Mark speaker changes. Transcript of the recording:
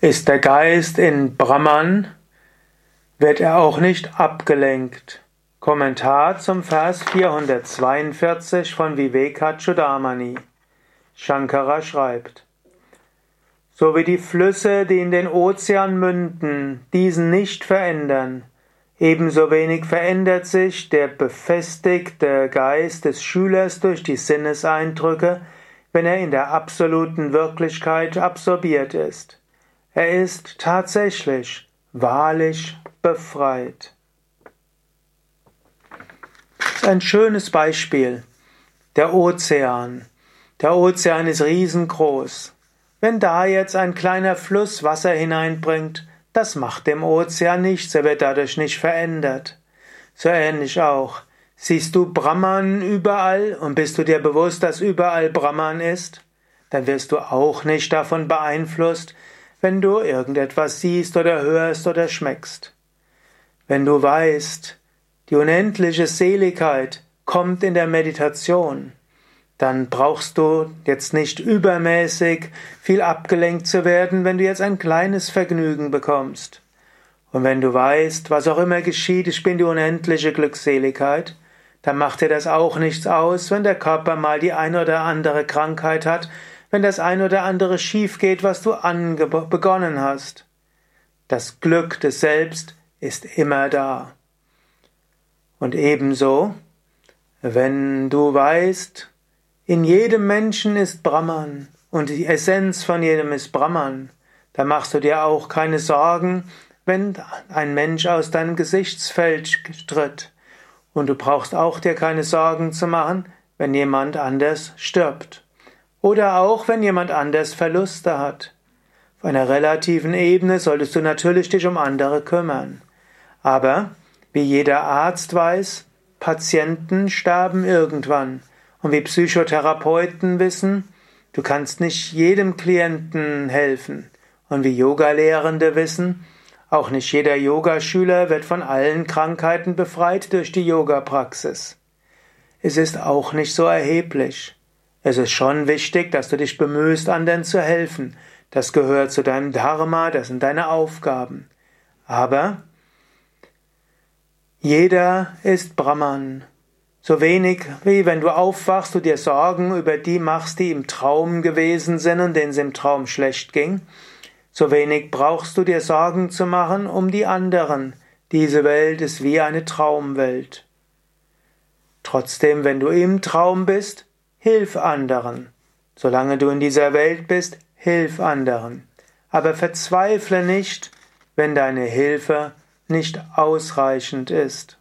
Speaker 1: Ist der Geist in Brahman, wird er auch nicht abgelenkt. Kommentar zum Vers 442 von Vivekachudamani. Shankara schreibt, so wie die Flüsse, die in den Ozean münden, diesen nicht verändern, ebenso wenig verändert sich der befestigte Geist des Schülers durch die Sinneseindrücke, wenn er in der absoluten Wirklichkeit absorbiert ist. Er ist tatsächlich, wahrlich befreit. Ein schönes Beispiel. Der Ozean. Der Ozean ist riesengroß. Wenn da jetzt ein kleiner Fluss Wasser hineinbringt, das macht dem Ozean nichts, er wird dadurch nicht verändert. So ähnlich auch. Siehst du Brahman überall und bist du dir bewusst, dass überall Brahman ist? Dann wirst du auch nicht davon beeinflusst, wenn du irgendetwas siehst oder hörst oder schmeckst. Wenn du weißt, die unendliche Seligkeit kommt in der Meditation, dann brauchst du jetzt nicht übermäßig viel abgelenkt zu werden, wenn du jetzt ein kleines Vergnügen bekommst. Und wenn du weißt, was auch immer geschieht, ich bin die unendliche Glückseligkeit, dann macht dir das auch nichts aus, wenn der Körper mal die eine oder andere Krankheit hat, wenn das ein oder andere schief geht, was du begonnen hast. Das Glück des Selbst ist immer da. Und ebenso, wenn du weißt, in jedem Menschen ist Brahman und die Essenz von jedem ist Brahman, dann machst du dir auch keine Sorgen, wenn ein Mensch aus deinem Gesichtsfeld tritt. Und du brauchst auch dir keine Sorgen zu machen, wenn jemand anders stirbt. Oder auch, wenn jemand anders Verluste hat. Auf einer relativen Ebene solltest du natürlich dich um andere kümmern. Aber, wie jeder Arzt weiß, Patienten sterben irgendwann. Und wie Psychotherapeuten wissen, du kannst nicht jedem Klienten helfen. Und wie Yogalehrende wissen, auch nicht jeder Yogaschüler wird von allen Krankheiten befreit durch die Yoga-Praxis. Es ist auch nicht so erheblich. Es ist schon wichtig, dass du dich bemühst, anderen zu helfen. Das gehört zu deinem Dharma, das sind deine Aufgaben. Aber jeder ist Brahman. So wenig wie wenn du aufwachst, du dir Sorgen über die machst, die im Traum gewesen sind und denen es im Traum schlecht ging, so wenig brauchst du dir Sorgen zu machen um die anderen. Diese Welt ist wie eine Traumwelt. Trotzdem, wenn du im Traum bist, Hilf anderen. Solange du in dieser Welt bist, hilf anderen. Aber verzweifle nicht, wenn deine Hilfe nicht ausreichend ist.